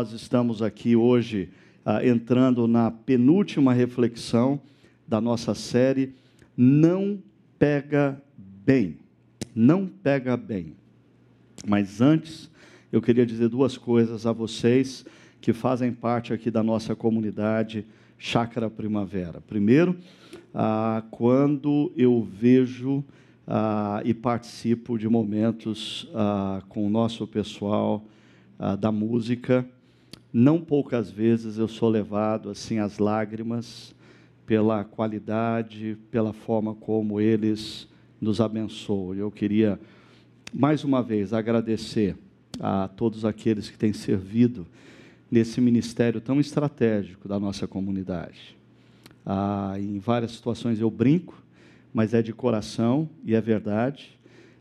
Nós estamos aqui hoje ah, entrando na penúltima reflexão da nossa série Não Pega Bem. Não pega bem. Mas antes, eu queria dizer duas coisas a vocês que fazem parte aqui da nossa comunidade Chácara Primavera. Primeiro, ah, quando eu vejo ah, e participo de momentos ah, com o nosso pessoal ah, da música, não poucas vezes eu sou levado assim às lágrimas pela qualidade, pela forma como eles nos abençoam. Eu queria mais uma vez agradecer a todos aqueles que têm servido nesse ministério tão estratégico da nossa comunidade. Ah, em várias situações eu brinco, mas é de coração e é verdade.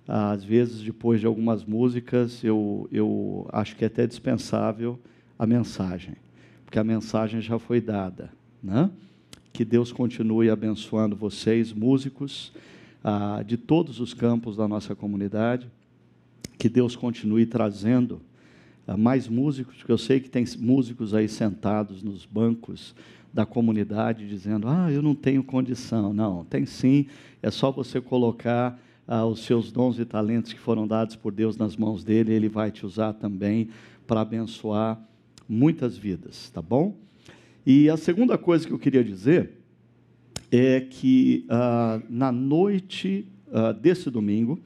Às vezes, depois de algumas músicas, eu, eu acho que é até dispensável a mensagem, porque a mensagem já foi dada. Né? Que Deus continue abençoando vocês, músicos, ah, de todos os campos da nossa comunidade. Que Deus continue trazendo mais músicos, porque eu sei que tem músicos aí sentados nos bancos da comunidade dizendo: Ah, eu não tenho condição. Não, tem sim, é só você colocar ah, os seus dons e talentos que foram dados por Deus nas mãos dele, ele vai te usar também para abençoar muitas vidas, tá bom? E a segunda coisa que eu queria dizer é que ah, na noite ah, desse domingo,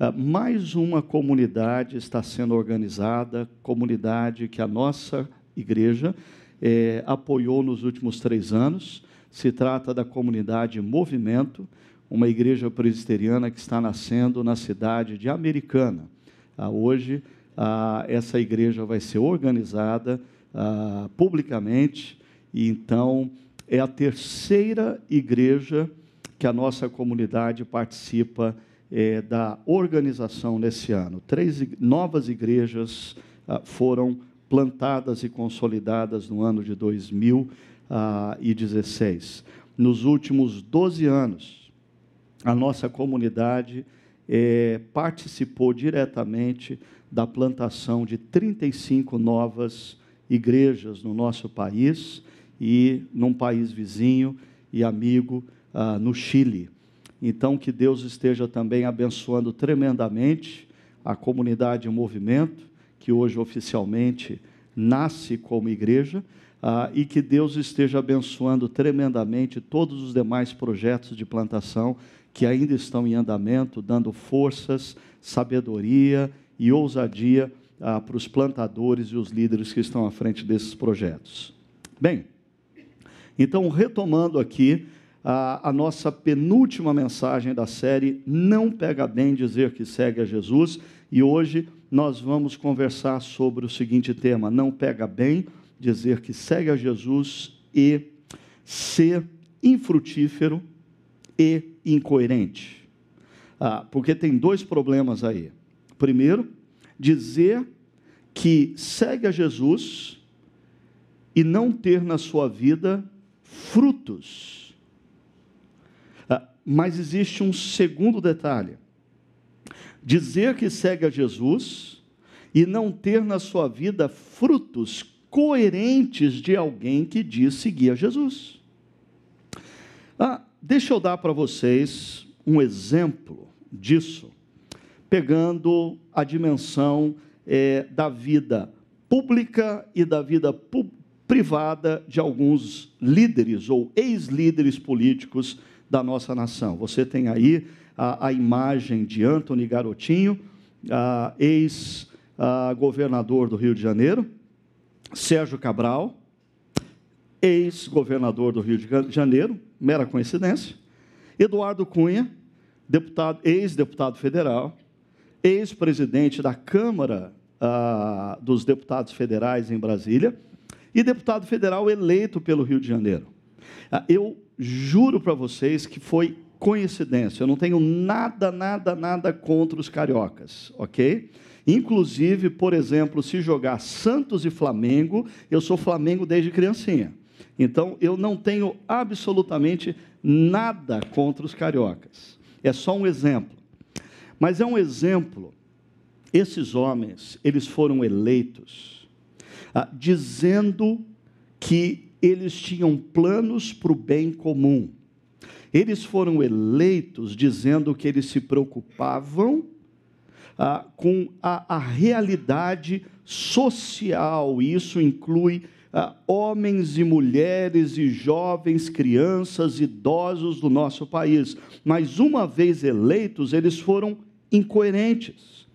ah, mais uma comunidade está sendo organizada, comunidade que a nossa igreja eh, apoiou nos últimos três anos. Se trata da comunidade Movimento, uma igreja presbiteriana que está nascendo na cidade de Americana. Ah, hoje, ah, essa igreja vai ser organizada publicamente, e então é a terceira igreja que a nossa comunidade participa é, da organização nesse ano. Três novas igrejas ah, foram plantadas e consolidadas no ano de 2016. Nos últimos 12 anos, a nossa comunidade é, participou diretamente da plantação de 35 novas igrejas no nosso país e num país vizinho e amigo, ah, no Chile. Então, que Deus esteja também abençoando tremendamente a comunidade em movimento, que hoje oficialmente nasce como igreja, ah, e que Deus esteja abençoando tremendamente todos os demais projetos de plantação que ainda estão em andamento, dando forças, sabedoria e ousadia ah, para os plantadores e os líderes que estão à frente desses projetos. Bem, então, retomando aqui a, a nossa penúltima mensagem da série Não Pega Bem Dizer que Segue a Jesus, e hoje nós vamos conversar sobre o seguinte tema: Não pega bem dizer que segue a Jesus e ser infrutífero e incoerente. Ah, porque tem dois problemas aí. Primeiro, dizer que segue a Jesus e não ter na sua vida frutos. Mas existe um segundo detalhe: dizer que segue a Jesus e não ter na sua vida frutos coerentes de alguém que diz seguir a Jesus. Ah, deixa eu dar para vocês um exemplo disso, pegando a dimensão é, da vida pública e da vida privada de alguns líderes ou ex-líderes políticos da nossa nação. Você tem aí a, a imagem de Antony Garotinho, ex-governador do Rio de Janeiro, Sérgio Cabral, ex-governador do Rio de Janeiro, mera coincidência, Eduardo Cunha, deputado, ex-deputado federal, ex-presidente da Câmara ah, dos Deputados Federais em Brasília e deputado federal eleito pelo Rio de Janeiro. Ah, eu juro para vocês que foi coincidência. Eu não tenho nada, nada, nada contra os cariocas, ok? Inclusive, por exemplo, se jogar Santos e Flamengo, eu sou Flamengo desde criancinha. Então, eu não tenho absolutamente nada contra os cariocas. É só um exemplo. Mas é um exemplo. Esses homens, eles foram eleitos ah, dizendo que eles tinham planos para o bem comum. Eles foram eleitos dizendo que eles se preocupavam ah, com a, a, realidade social, e isso inclui ah, homens e mulheres e jovens, crianças, idosos do nosso país. Mas uma vez eleitos, eles foram incoerentes,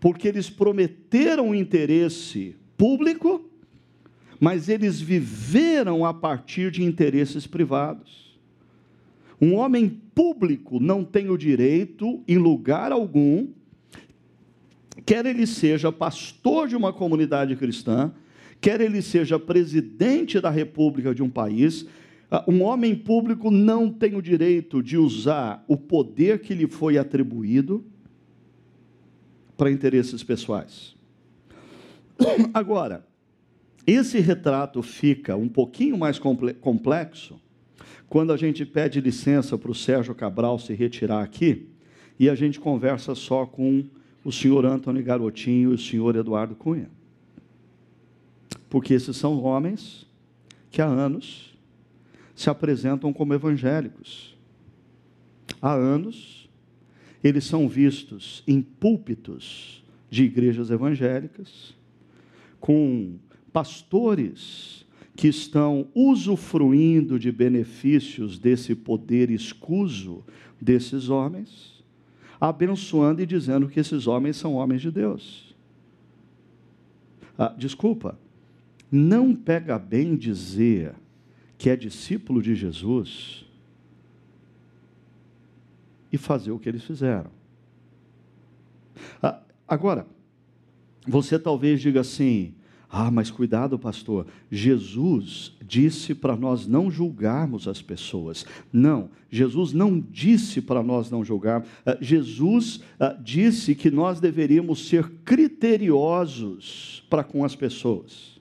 porque eles prometeram interesse público, mas eles viveram a partir de interesses privados. Um homem público não tem o direito, em lugar algum, quer ele seja pastor de uma comunidade cristã, quer ele seja presidente da república de um país, ah, um homem público não tem o direito de usar o poder que lhe foi atribuído para interesses pessoais. Agora, esse retrato fica um pouquinho mais complexo quando a gente pede licença para o Sérgio Cabral se retirar aqui e a gente conversa só com o senhor Antônio Garotinho e o senhor Eduardo Cunha. Porque esses são homens que há anos se apresentam como evangélicos. Há anos eles são vistos em púlpitos de igrejas evangélicas, com pastores que estão usufruindo de benefícios desse poder escuso desses homens, abençoando e dizendo que esses homens são homens de Deus. Ah, desculpa, não pega bem dizer que é discípulo de Jesus e fazer o que eles fizeram. Ah, agora, você talvez diga assim: ah, mas cuidado, pastor. Jesus disse para nós não julgarmos as pessoas. Não, Jesus não disse para nós não julgarmos. Ah, Jesus ah, disse que nós deveríamos ser criteriosos para com as pessoas.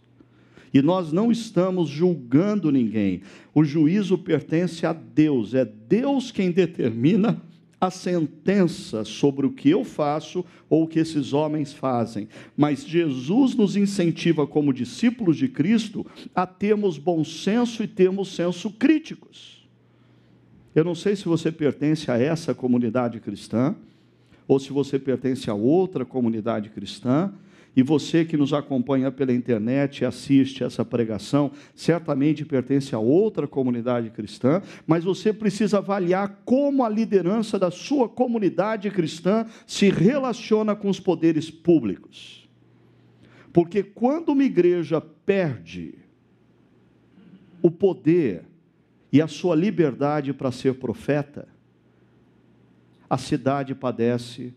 E nós não estamos julgando ninguém. O juízo pertence a Deus. É Deus quem determina a sentença sobre o que eu faço ou o que esses homens fazem, mas Jesus nos incentiva, como discípulos de Cristo, a termos bom senso e termos senso críticos. Eu não sei se você pertence a essa comunidade cristã, ou se você pertence a outra comunidade cristã, e você que nos acompanha pela internet assiste essa pregação, certamente pertence a outra comunidade cristã, mas você precisa avaliar como a liderança da sua comunidade cristã se relaciona com os poderes públicos. Porque quando uma igreja perde o poder e a sua liberdade para ser profeta, a cidade padece,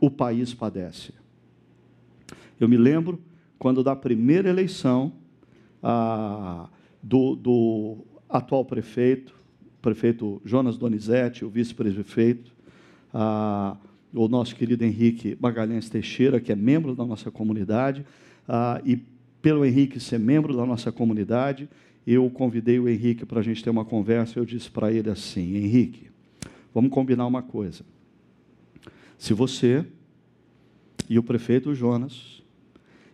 o país padece. Eu me lembro quando da primeira eleição ah, do, do, atual prefeito, prefeito Jonas Donizete, o vice-prefeito, ah, o nosso querido Henrique Magalhães Teixeira, que é membro da nossa comunidade, ah, e pelo Henrique ser membro da nossa comunidade, eu convidei o Henrique para a gente ter uma conversa. Eu disse para ele assim: Henrique, vamos combinar uma coisa. Se você e o prefeito Jonas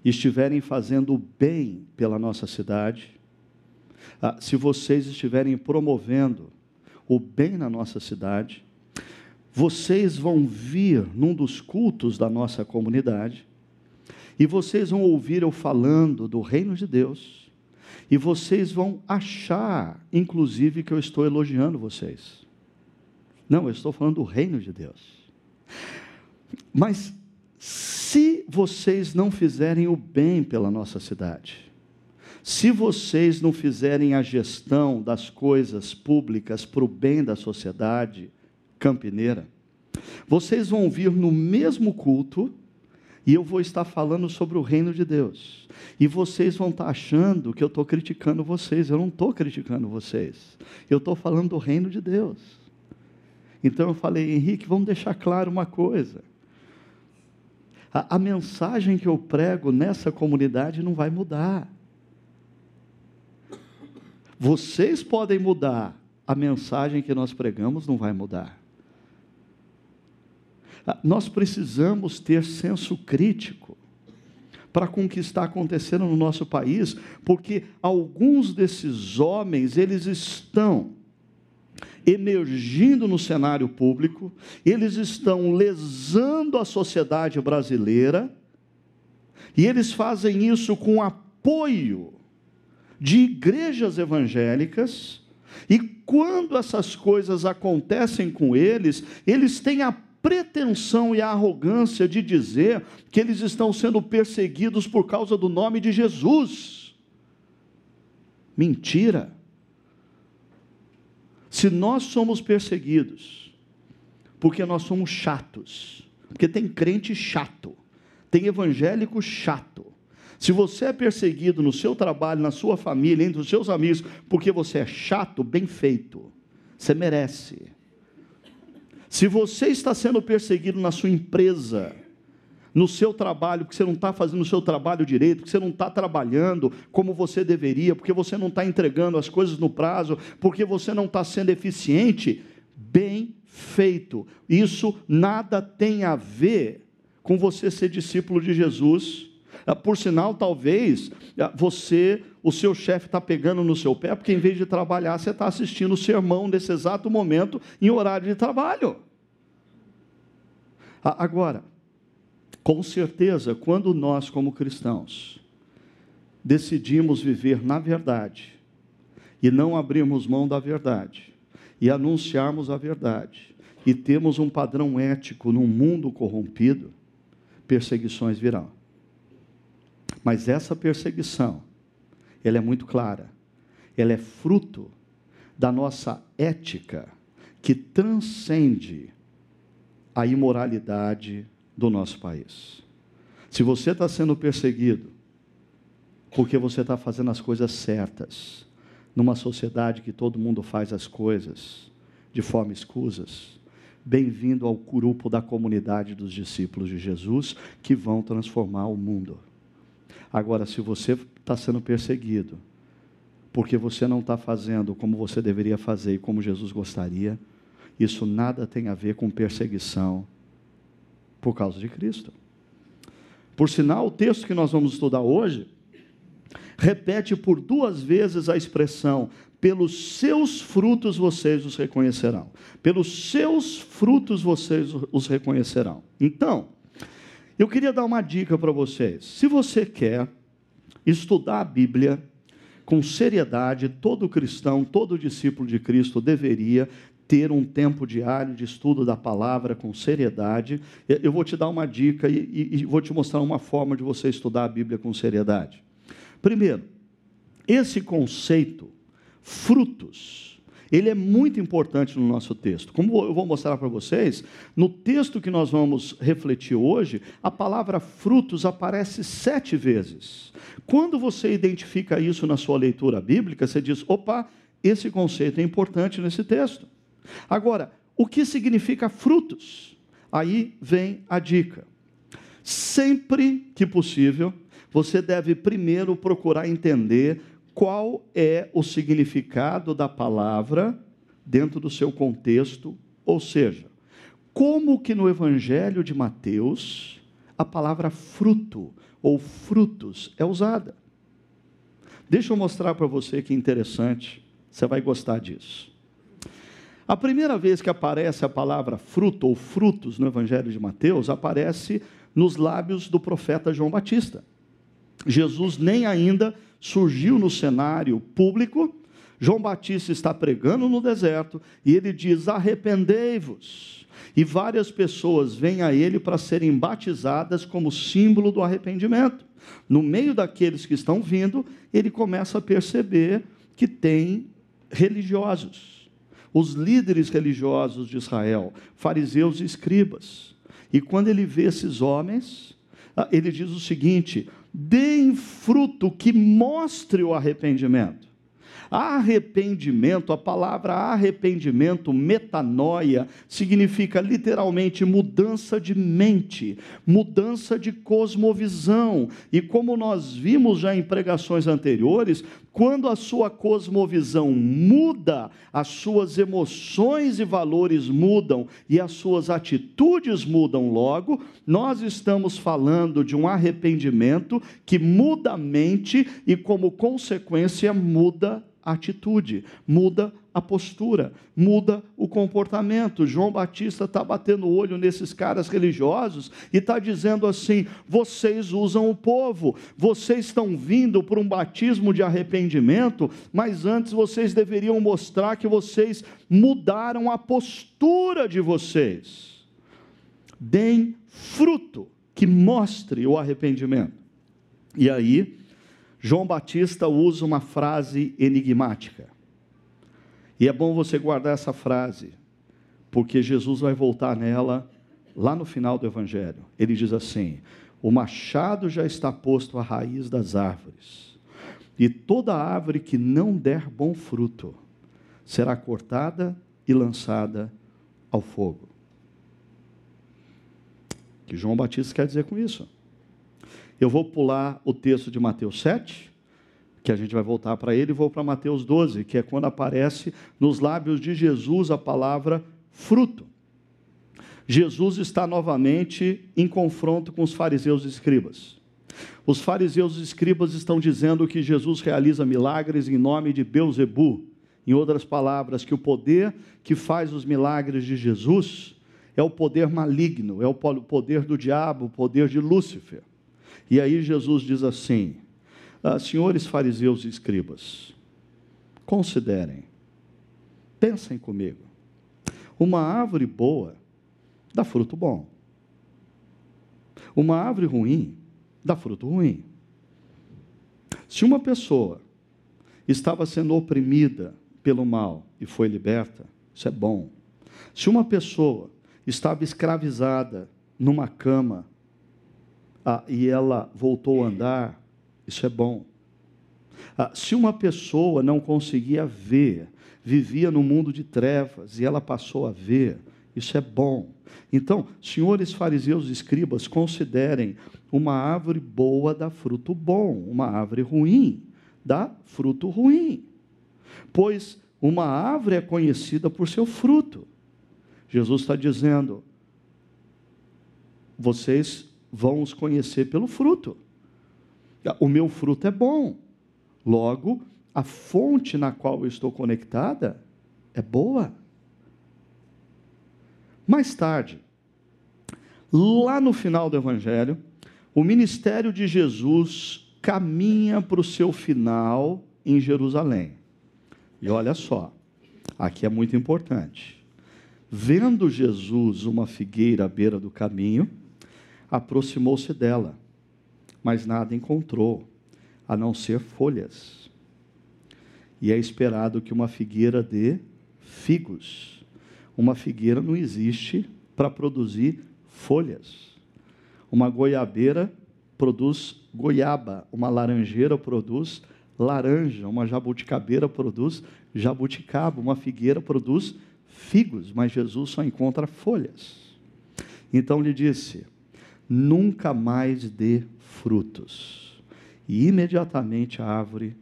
estiverem fazendo bem pela nossa cidade, ah, se vocês estiverem promovendo o bem na nossa cidade, vocês vão vir num dos cultos da nossa comunidade e vocês vão ouvir eu falando do reino de Deus e vocês vão achar, inclusive, que eu estou elogiando vocês. Não, eu estou falando do reino de Deus. Mas se vocês não fizerem o bem pela nossa cidade, se vocês não fizerem a gestão das coisas públicas para o bem da sociedade campineira, vocês vão vir no mesmo culto e eu vou estar falando sobre o reino de Deus. E vocês vão estar achando que eu estou criticando vocês. Eu não estou criticando vocês. Eu estou falando do reino de Deus. Então eu falei, Henrique, vamos deixar claro uma coisa. A, a mensagem que eu prego nessa comunidade não vai mudar. Vocês podem mudar, a mensagem que nós pregamos não vai mudar. Ah, nós precisamos ter senso crítico, para com o que está acontecendo no nosso país, porque alguns desses homens, eles estão emergindo no cenário público, eles estão lesando a sociedade brasileira, e eles fazem isso com apoio de igrejas evangélicas, e quando essas coisas acontecem com eles, eles têm a pretensão e a arrogância de dizer que eles estão sendo perseguidos por causa do nome de Jesus. Mentira. Se nós somos perseguidos, porque nós somos chatos, porque tem crente chato, tem evangélico chato. Se você é perseguido no seu trabalho, na sua família, entre os seus amigos, porque você é chato, bem feito, você merece. Se você está sendo perseguido na sua empresa, no seu trabalho, porque você não está fazendo o seu trabalho direito, porque você não está trabalhando como você deveria, porque você não está entregando as coisas no prazo, porque você não está sendo eficiente, bem feito. Isso nada tem a ver com você ser discípulo de Jesus. Ah, por sinal, talvez ah, você, o seu chefe está pegando no seu pé, porque em vez de trabalhar, você está assistindo o sermão nesse exato momento, em horário de trabalho. Ah, agora, com certeza, quando nós, como cristãos, decidimos viver na verdade e não abrirmos mão da verdade e anunciarmos a verdade e temos um padrão ético num mundo corrompido, perseguições virão. Mas essa perseguição, ela é muito clara. Ela é fruto da nossa ética que transcende a imoralidade do nosso país. Se você está sendo perseguido porque você está fazendo as coisas certas, numa sociedade que todo mundo faz as coisas de forma escusas, bem-vindo ao grupo da comunidade dos discípulos de Jesus que vão transformar o mundo. Agora, se você está sendo perseguido porque você não está fazendo como você deveria fazer e como Jesus gostaria, isso nada tem a ver com perseguição por causa de Cristo. Por sinal, o texto que nós vamos estudar hoje repete por duas vezes a expressão: pelos seus frutos vocês os reconhecerão. Pelos seus frutos vocês os reconhecerão. Então, eu queria dar uma dica para vocês. Se você quer estudar a Bíblia com seriedade, todo cristão, todo discípulo de Cristo deveria ter um tempo diário de estudo da palavra com seriedade. Eu vou te dar uma dica e, e, vou te mostrar uma forma de você estudar a Bíblia com seriedade. Primeiro, esse conceito, frutos, ele é muito importante no nosso texto. Como eu vou mostrar para vocês, no texto que nós vamos refletir hoje, a palavra frutos aparece sete vezes. Quando você identifica isso na sua leitura bíblica, você diz: opa, esse conceito é importante nesse texto. Agora, o que significa frutos? Aí vem a dica. Sempre que possível, você deve primeiro procurar entender qual é o significado da palavra dentro do seu contexto, ou seja, como que no Evangelho de Mateus a palavra fruto ou frutos é usada. Deixa eu mostrar para você que interessante, você vai gostar disso. A primeira vez que aparece a palavra fruto ou frutos no Evangelho de Mateus, aparece nos lábios do profeta João Batista. Jesus nem ainda surgiu no cenário público, João Batista está pregando no deserto e ele diz: arrependei-vos. E várias pessoas vêm a ele para serem batizadas como símbolo do arrependimento. No meio daqueles que estão vindo, ele começa a perceber que tem religiosos os líderes religiosos de Israel, fariseus e escribas. E quando ele vê esses homens, ah, ele diz o seguinte: deem fruto que mostre o arrependimento. Arrependimento, a palavra arrependimento, metanoia, significa literalmente mudança de mente, mudança de cosmovisão. E como nós vimos já em pregações anteriores, quando a sua cosmovisão muda, as suas emoções e valores mudam e as suas atitudes mudam logo, nós estamos falando de um arrependimento que muda a mente e, como consequência, muda a atitude, muda a postura, muda o comportamento. João Batista está batendo o olho nesses caras religiosos e está dizendo assim: vocês usam o povo, vocês estão vindo por um batismo de arrependimento, mas antes vocês deveriam mostrar que vocês mudaram a postura de vocês. Deem fruto que mostre o arrependimento. E aí, João Batista usa uma frase enigmática. E é bom você guardar essa frase, porque Jesus vai voltar nela lá no final do Evangelho. Ele diz assim: O machado já está posto à raiz das árvores, e toda árvore que não der bom fruto será cortada e lançada ao fogo. O que João Batista quer dizer com isso? Eu vou pular o texto de Mateus 7, que a gente vai voltar para ele, e vou para Mateus 12, que é quando aparece nos lábios de Jesus a palavra fruto. Jesus está novamente em confronto com os fariseus e escribas. Os fariseus e escribas estão dizendo que Jesus realiza milagres em nome de Beuzebu. Em outras palavras, que o poder que faz os milagres de Jesus é o poder maligno, é o poder do diabo, o poder de Lúcifer. E aí Jesus diz assim: ah, senhores fariseus e escribas, considerem, pensem comigo. Uma árvore boa dá fruto bom. Uma árvore ruim dá fruto ruim. Se uma pessoa estava sendo oprimida pelo mal e foi liberta, isso é bom. Se uma pessoa estava escravizada numa cama ah, e ela voltou a andar, isso é bom. Ah, se uma pessoa não conseguia ver, vivia no mundo de trevas e ela passou a ver, isso é bom. Então, senhores fariseus e escribas, considerem uma árvore boa dá fruto bom, uma árvore ruim dá fruto ruim. Pois uma árvore é conhecida por seu fruto. Jesus está dizendo: vocês vão os conhecer pelo fruto. O meu fruto é bom. Logo, a fonte na qual eu estou conectada é boa. Mais tarde, lá no final do Evangelho, o ministério de Jesus caminha para o seu final em Jerusalém. E olha só, aqui é muito importante. Vendo Jesus uma figueira à beira do caminho, aproximou-se dela, mas nada encontrou, a não ser folhas. E é esperado que uma figueira dê figos. Uma figueira não existe para produzir folhas. Uma goiabeira produz goiaba, uma laranjeira produz laranja, uma jabuticabeira produz jabuticaba, uma figueira produz figos, mas Jesus só encontra folhas. Então lhe disse: nunca mais dê frutos. E imediatamente a árvore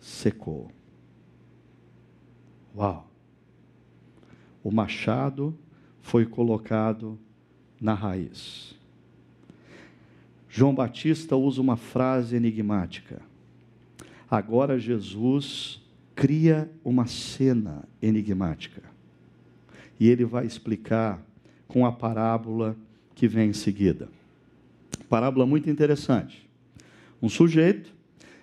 secou. Uau! O machado foi colocado na raiz. João Batista usa uma frase enigmática. Agora Jesus cria uma cena enigmática. E ele vai explicar com a parábola que vem em seguida. Parábola muito interessante. Um sujeito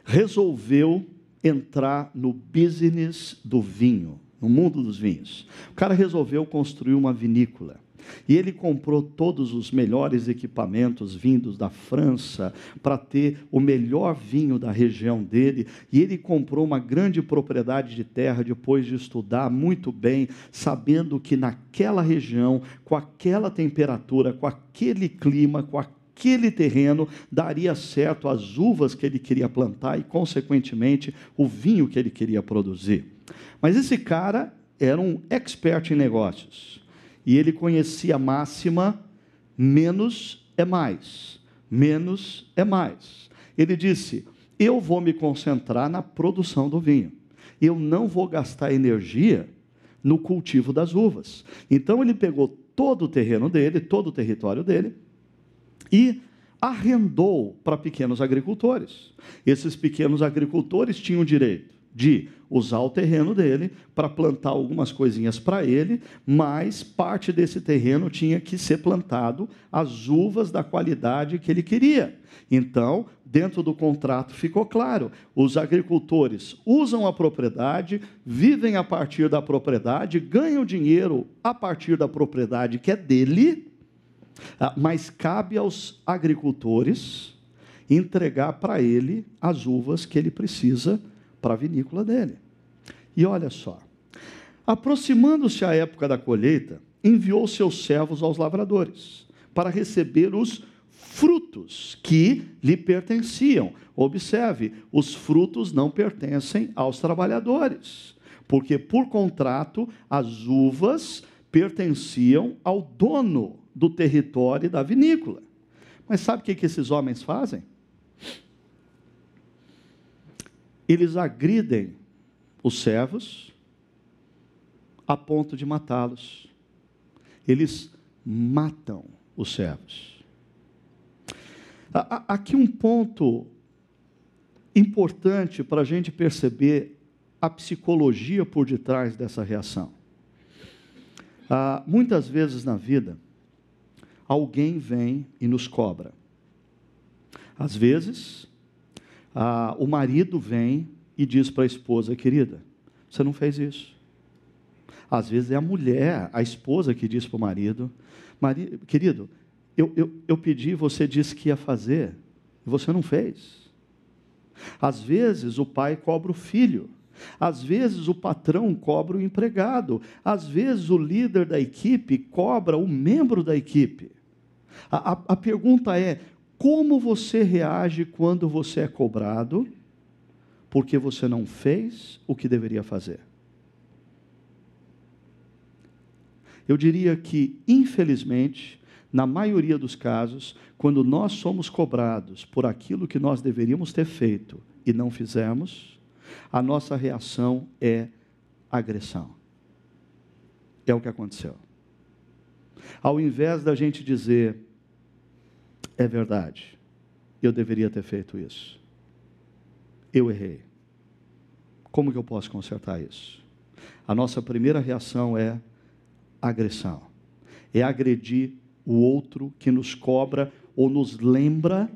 resolveu entrar no business do vinho, no mundo dos vinhos. O cara resolveu construir uma vinícola. E ele comprou todos os melhores equipamentos vindos da França para ter o melhor vinho da região dele. E ele comprou uma grande propriedade de terra depois de estudar muito bem, sabendo que naquela região, com aquela temperatura, com aquele clima, com aquele terreno daria certo as uvas que ele queria plantar e, consequentemente, o vinho que ele queria produzir. Mas esse cara era um expert em negócios e ele conhecia a máxima: menos é mais, menos é mais. Ele disse: eu vou me concentrar na produção do vinho. Eu não vou gastar energia no cultivo das uvas. Então ele pegou todo o terreno dele, todo o território dele, e arrendou para pequenos agricultores. Esses pequenos agricultores tinham direito de usar o terreno dele para plantar algumas coisinhas para ele, mas parte desse terreno tinha que ser plantado as uvas da qualidade que ele queria. Então, dentro do contrato ficou claro: os agricultores usam a propriedade, vivem a partir da propriedade, ganham dinheiro a partir da propriedade que é dele, mas cabe aos agricultores entregar para ele as uvas que ele precisa para a vinícola dele. E olha só, aproximando-se a época da colheita, enviou seus servos aos lavradores para receber os frutos que lhe pertenciam. Observe, os frutos não pertencem aos trabalhadores, porque por contrato as uvas pertenciam ao dono do território da vinícola. Mas sabe o que, esses homens fazem? eles agridem os servos a ponto de matá-los. Eles matam os servos. Aqui um ponto importante para a gente perceber a psicologia por detrás dessa reação. Ah, muitas vezes na vida, alguém vem e nos cobra. Às vezes, o marido vem e diz para a esposa, querida, você não fez isso. Às vezes é a mulher, a esposa que diz para o marido, marido querido, eu, eu, eu pedi, você disse que ia fazer, e você não fez. Às vezes o pai cobra o filho, às vezes o patrão cobra o empregado, às vezes o líder da equipe cobra o membro da equipe. A, a, a pergunta é: como você reage quando você é cobrado porque você não fez o que deveria fazer? Eu diria que, infelizmente, na maioria dos casos, quando nós somos cobrados por aquilo que nós deveríamos ter feito e não fizemos, a nossa reação é agressão. É o que aconteceu. Ao invés da gente dizer, é verdade. Eu deveria ter feito isso. Eu errei. Como que eu posso consertar isso? A nossa primeira reação é agressão. É agredir o outro que nos cobra ou nos lembra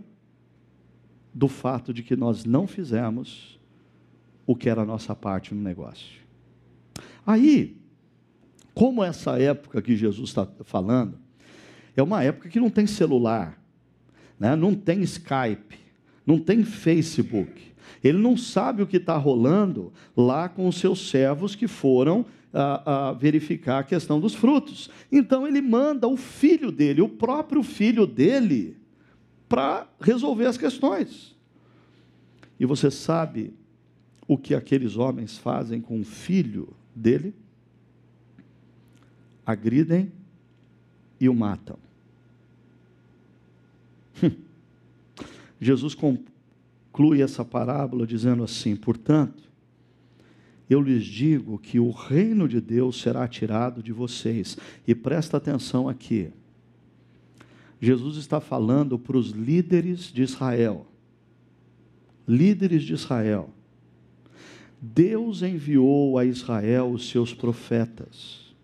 do fato de que nós não fizemos o que era a nossa parte no negócio. Aí, como essa época que Jesus está falando, é uma época que não tem celular, né? não tem Skype, não tem Facebook. Ele não sabe o que está rolando lá com os seus servos que foram a, a verificar a questão dos frutos. Então ele manda o filho dele, o próprio filho dele, para resolver as questões. E você sabe o que aqueles homens fazem com o filho dele? Agridem e o matam. Jesus conclui essa parábola dizendo assim: portanto, eu lhes digo que o reino de Deus será tirado de vocês. E presta atenção aqui. Jesus está falando para os líderes de Israel. Líderes de Israel. Deus enviou a Israel os seus profetas.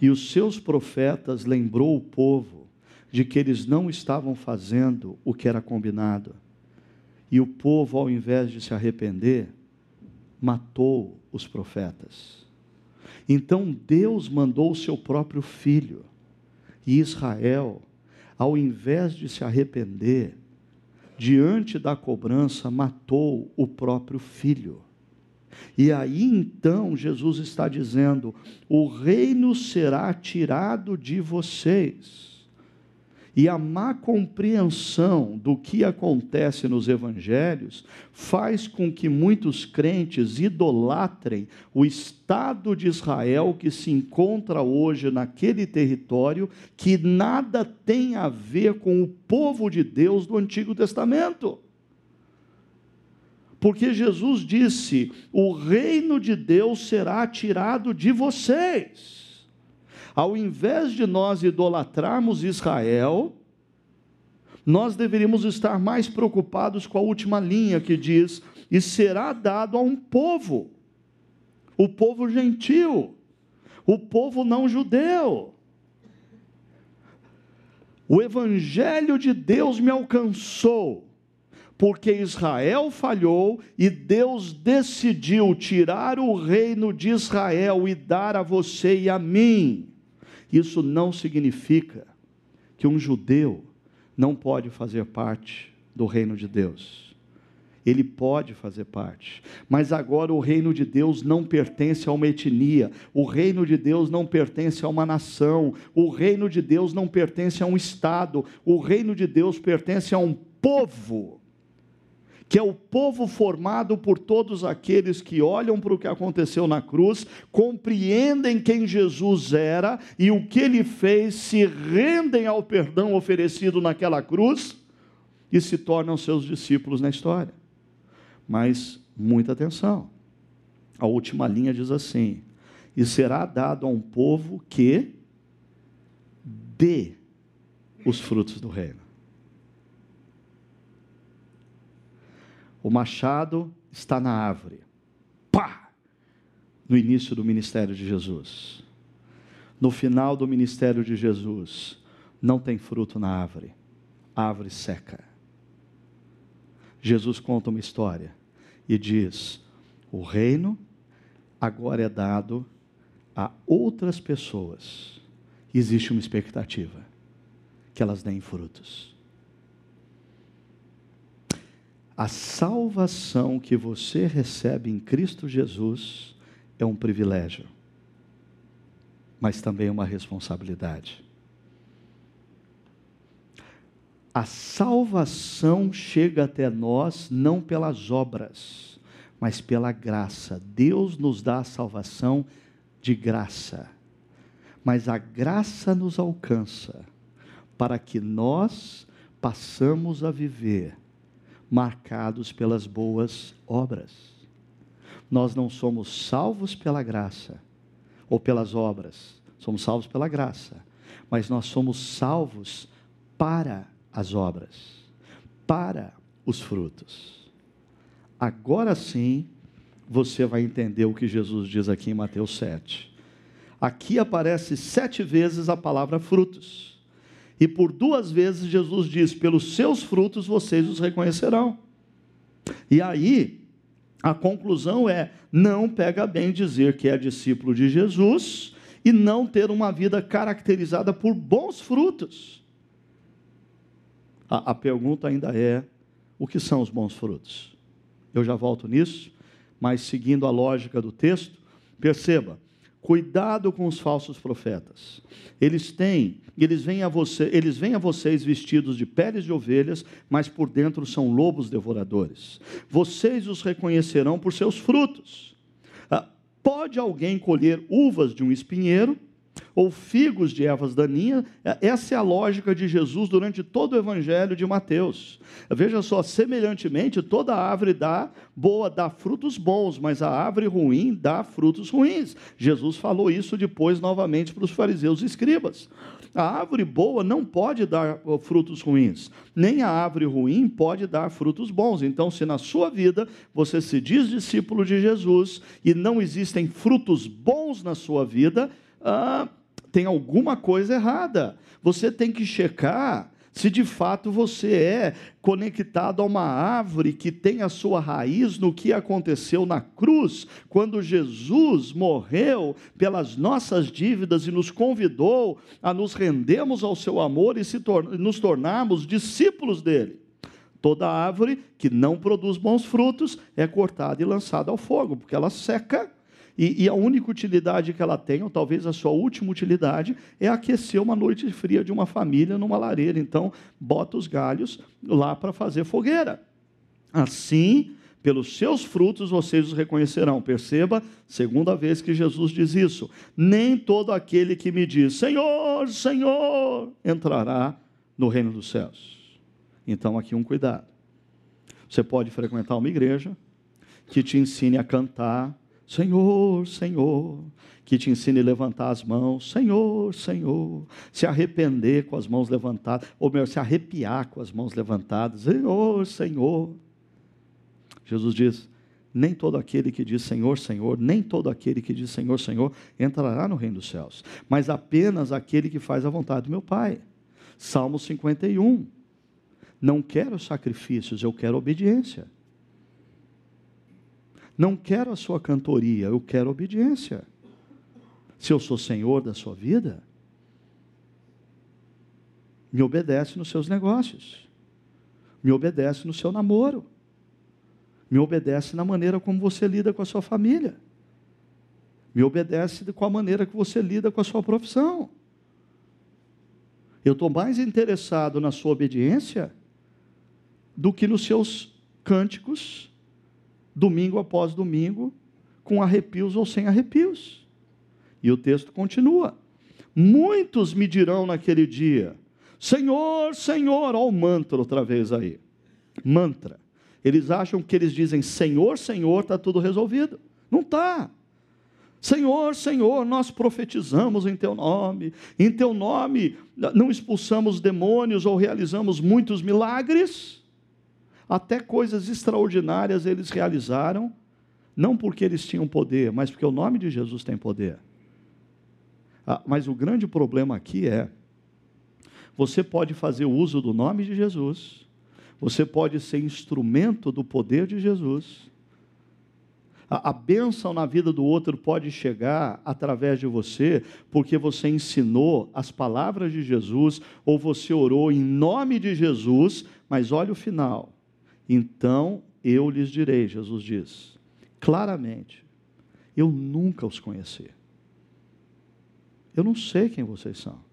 E os seus profetas lembrou o povo de que eles não estavam fazendo o que era combinado. E o povo, ao invés de se arrepender, matou os profetas. Então Deus mandou o seu próprio filho, e Israel, ao invés de se arrepender, diante da cobrança, matou o próprio filho. E aí então Jesus está dizendo: o reino será tirado de vocês e a má compreensão do que acontece nos evangelhos faz com que muitos crentes idolatrem o Estado de Israel que se encontra hoje naquele território que nada tem a ver com o povo de Deus do Antigo Testamento. Porque Jesus disse: o reino de Deus será tirado de vocês. Ao invés de nós idolatrarmos Israel, nós deveríamos estar mais preocupados com a última linha que diz: e será dado a um povo, o povo gentil, o povo não judeu. O evangelho de Deus me alcançou, porque Israel falhou e Deus decidiu tirar o reino de Israel e dar a você e a mim. Isso não significa que um judeu não pode fazer parte do reino de Deus. Ele pode fazer parte, mas agora o reino de Deus não pertence a uma etnia, o reino de Deus não pertence a uma nação, o reino de Deus não pertence a um estado, o reino de Deus pertence a um povo que é o povo formado por todos aqueles que olham para o que aconteceu na cruz, compreendem quem Jesus era e o que ele fez, se rendem ao perdão oferecido naquela cruz e se tornam seus discípulos na história. Mas muita atenção. A última linha diz assim: "E será dado a um povo que dê os frutos do reino." O machado está na árvore. Pá! No início do ministério de Jesus. No final do ministério de Jesus, não tem fruto na árvore. A árvore seca. Jesus conta uma história e diz: o reino agora é dado a outras pessoas. Existe uma expectativa que elas deem frutos. A salvação que você recebe em Cristo Jesus é um privilégio, mas também uma responsabilidade. A salvação chega até nós não pelas obras, mas pela graça. Deus nos dá a salvação de graça. Mas a graça nos alcança para que nós passamos a viver marcados pelas boas obras. Nós não somos salvos pela graça ou pelas obras, somos salvos pela graça, mas nós somos salvos para as obras, para os frutos. Agora sim, você vai entender o que Jesus diz aqui em Mateus 7. Aqui aparece sete vezes a palavra frutos. E por duas vezes Jesus diz: pelos seus frutos vocês os reconhecerão. E aí, a conclusão é: não pega bem dizer que é discípulo de Jesus e não ter uma vida caracterizada por bons frutos. A, a pergunta ainda é: o que são os bons frutos? Eu já volto nisso, mas seguindo a lógica do texto, perceba, Cuidado com os falsos profetas. Eles têm, eles vêm a você, eles vêm a vocês vestidos de peles de ovelhas, mas por dentro são lobos devoradores. Vocês os reconhecerão por seus frutos. Ah, pode alguém colher uvas de um espinheiro ou figos de ervas daninhas. É, essa é a lógica de Jesus durante todo o evangelho de Mateus. Veja só, semelhantemente, toda árvore dá boa, dá frutos bons, mas a árvore ruim dá frutos ruins. Jesus falou isso depois novamente para os fariseus e escribas. A árvore boa não pode dar frutos ruins, nem a árvore ruim pode dar frutos bons. Então, se na sua vida você se diz discípulo de Jesus e não existem frutos bons na sua vida, ah, tem alguma coisa errada. Você tem que checar se de fato você é conectado a uma árvore que tem a sua raiz no que aconteceu na cruz, quando Jesus morreu pelas nossas dívidas e nos convidou a nos rendermos ao seu amor e tor nos tornarmos discípulos dele. Toda árvore que não produz bons frutos é cortada e lançada ao fogo, porque ela seca e, e, a única utilidade que ela tem, ou talvez a sua última utilidade, é aquecer uma noite fria de uma família numa lareira. Então, bota os galhos lá para fazer fogueira. Assim, pelos seus frutos vocês os reconhecerão. Perceba, segunda vez que Jesus diz isso. Nem todo aquele que me diz, Senhor, Senhor, entrará no reino dos céus. Então, aqui um cuidado. Você pode frequentar uma igreja, que te ensine a cantar, Senhor, Senhor, que te ensine a levantar as mãos, Senhor, Senhor, se arrepender com as mãos levantadas, ou melhor, se arrepiar com as mãos levantadas, Senhor, Senhor. Jesus diz: nem todo aquele que diz Senhor, Senhor, nem todo aquele que diz Senhor, Senhor, entrará no reino dos céus, mas apenas aquele que faz a vontade do meu Pai. Salmo 51. Não quero sacrifícios, eu quero obediência. Não quero a sua cantoria, eu quero obediência. Se eu sou senhor da sua vida, me obedece nos seus negócios, me obedece no seu namoro me obedece na maneira como você lida com a sua família. Me obedece com a maneira que você lida com a sua profissão. Eu estou mais interessado na sua obediência do que nos seus cânticos, domingo após domingo, com arrepios ou sem arrepios. E o texto continua: Muitos me dirão naquele dia: Senhor, Senhor, olha o mantra outra vez aí. Mantra. Eles acham que eles dizem Senhor, Senhor, está tudo resolvido. Não está. Senhor, Senhor, nós profetizamos em Teu nome, em Teu nome não expulsamos demônios ou realizamos muitos milagres, até coisas extraordinárias eles realizaram, não porque eles tinham poder, mas porque o nome de Jesus tem poder. Ah, mas o grande problema aqui é: você pode fazer uso do nome de Jesus, você pode ser instrumento do poder de Jesus. A, a bênção na vida do outro pode chegar através de você, porque você ensinou as palavras de Jesus, ou você orou em nome de Jesus, mas olha o final. Então eu lhes direi, Jesus diz, claramente: eu nunca os conheci. Eu não sei quem vocês são.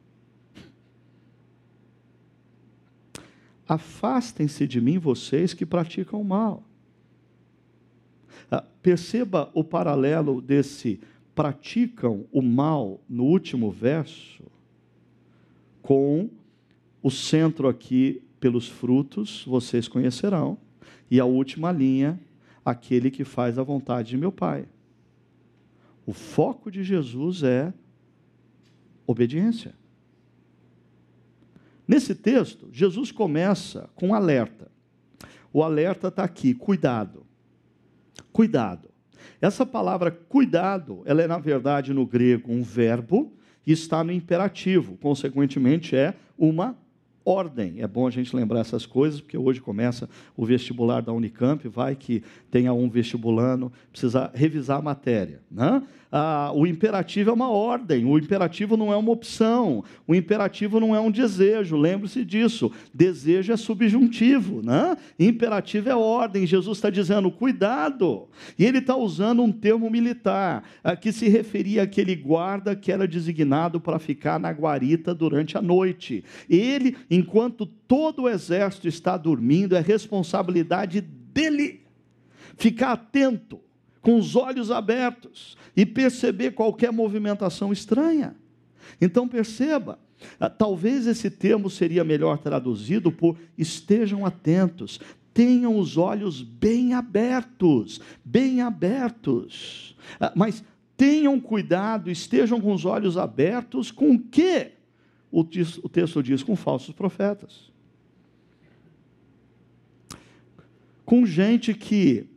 Afastem-se de mim, vocês que praticam o mal. Ah, perceba o paralelo desse praticam o mal no último verso com o centro aqui pelos frutos vocês conhecerão e a última linha aquele que faz a vontade de meu Pai. O foco de Jesus é obediência. Nesse texto, Jesus começa com um alerta. O alerta está aqui: cuidado. Cuidado. Essa palavra cuidado, ela é, na verdade, no grego, um verbo e está no imperativo, consequentemente, é uma ordem. É bom a gente lembrar essas coisas, porque hoje começa o vestibular da Unicamp, vai que tenha um vestibulando, precisa revisar a matéria. Né? ah, o imperativo é uma ordem, o imperativo não é uma opção, o imperativo não é um desejo, lembre-se disso. Desejo é subjuntivo, né? imperativo é ordem. Jesus está dizendo, cuidado. E ele está usando um termo militar, ah, que se referia àquele guarda que era designado para ficar na guarita durante a noite. Ele, enquanto todo o exército está dormindo, é responsabilidade dele ficar atento com os olhos abertos e perceber qualquer movimentação estranha. Então perceba, ah, talvez esse termo seria melhor traduzido por estejam atentos, tenham os olhos bem abertos, bem abertos. Ah, mas tenham cuidado, estejam com os olhos abertos com o que? O texto diz com falsos profetas. Com gente que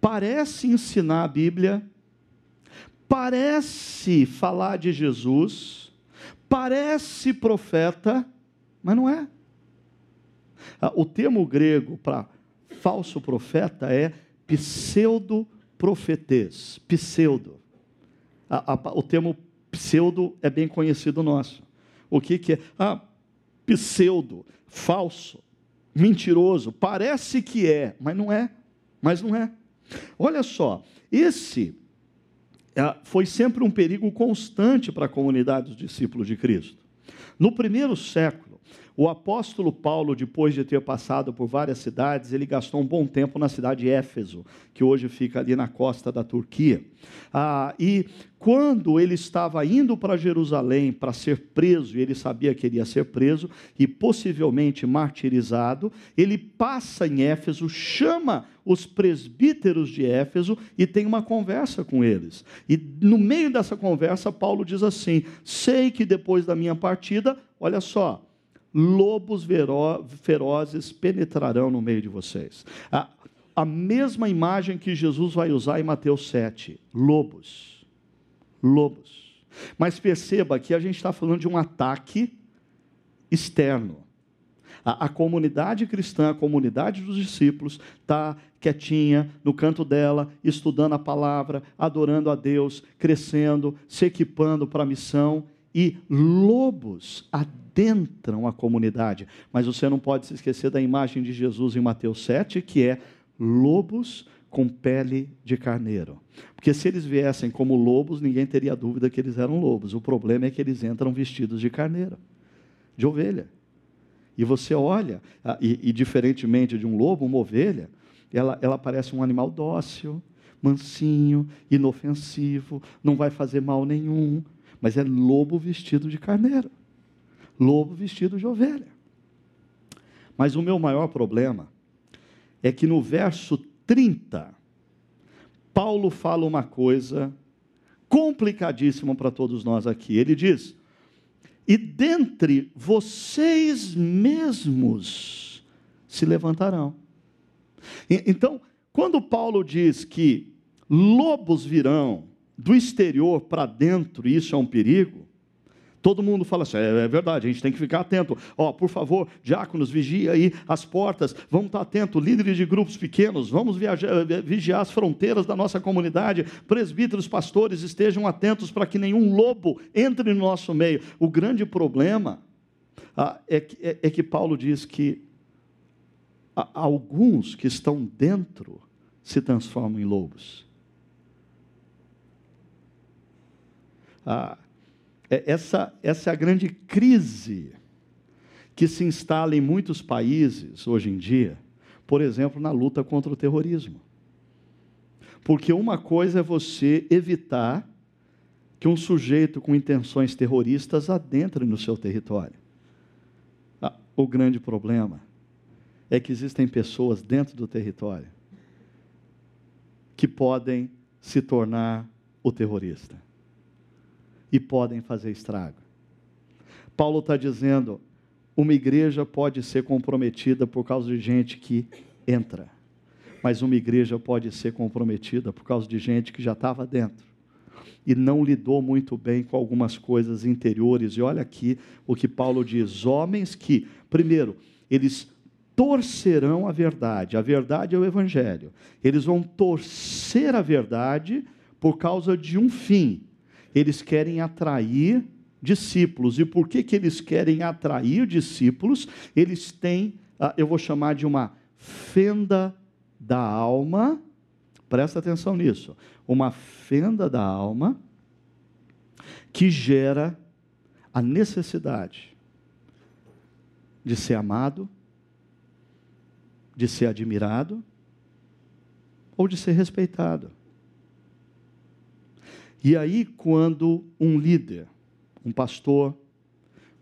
parece ensinar a Bíblia, parece falar de Jesus, parece profeta, mas não é. Ah, o termo grego para falso profeta é pseudo-profetês, pseudo. O termo pseudo é bem conhecido nosso. O que, que é? Ah, pseudo, falso, mentiroso, parece que é, mas não é, mas não é. Olha só, esse é, foi sempre um perigo constante para a comunidade dos discípulos de Cristo. No primeiro século, O apóstolo Paulo, depois de ter passado por várias cidades, ele gastou um bom tempo na cidade de Éfeso, que hoje fica ali na costa da Turquia. Ah, e quando ele estava indo para Jerusalém para ser preso, e ele sabia que ele ia ser preso e possivelmente martirizado, ele passa em Éfeso, chama os presbíteros de Éfeso e tem uma conversa com eles. E no meio dessa conversa, Paulo diz assim: Sei que depois da minha partida, olha só, lobos ferozes penetrarão no meio de vocês. A, a mesma imagem que Jesus vai usar em Mateus 7: lobos. Lobos. Mas perceba que a gente está falando de um ataque externo. A, a, comunidade cristã, a comunidade dos discípulos, está quietinha no canto dela, estudando a palavra, adorando a Deus, crescendo, se equipando para a missão e lobos adentram a comunidade. Mas você não pode se esquecer da imagem de Jesus em Mateus 7, que é lobos com pele de carneiro. Porque se eles viessem como lobos, ninguém teria dúvida que eles eram lobos. O problema é que eles entram vestidos de carneiro, de ovelha. E você olha, ah, e, e diferentemente de um lobo, uma ovelha, ela, ela parece um animal dócil, mansinho, inofensivo, não vai fazer mal nenhum, mas é lobo vestido de carneiro, lobo vestido de ovelha. Mas o meu maior problema é que no verso 30, Paulo fala uma coisa complicadíssima para todos nós aqui. Ele diz: E dentre vocês mesmos se levantarão. Então, quando Paulo diz que lobos virão do exterior para dentro, isso é um perigo. Todo mundo fala assim, é, é, verdade, a gente tem que ficar atento. Ó, oh, por favor, diáconos, vigia aí as portas, vamos estar atentos, líderes de grupos pequenos, vamos viajar, eh, vigiar as fronteiras da nossa comunidade, presbíteros, pastores, estejam atentos para que nenhum lobo entre no nosso meio. O grande problema ah, é, que, é, é que Paulo diz que alguns que estão dentro se transformam em lobos. Ah, é, essa, essa é a grande crise que se instala em muitos países hoje em dia, por exemplo, na luta contra o terrorismo. Porque uma coisa é você evitar que um sujeito com intenções terroristas adentre no seu território. Ah, o grande problema é que existem pessoas dentro do território que podem se tornar o terrorista e podem fazer estrago. Paulo está dizendo: uma igreja pode ser comprometida por causa de gente que entra, mas uma igreja pode ser comprometida por causa de gente que já estava dentro e não lidou muito bem com algumas coisas interiores. E olha aqui o que Paulo diz: homens que, primeiro, eles torcerão a verdade, a verdade é o evangelho, eles vão torcer a verdade por causa de um fim, eles querem atrair discípulos. E por que, que eles querem atrair discípulos? Eles têm, ah, eu vou chamar de uma fenda da alma, presta atenção nisso, uma fenda da alma que gera a necessidade de ser amado, de ser admirado ou de ser respeitado. E aí, quando um líder, um pastor,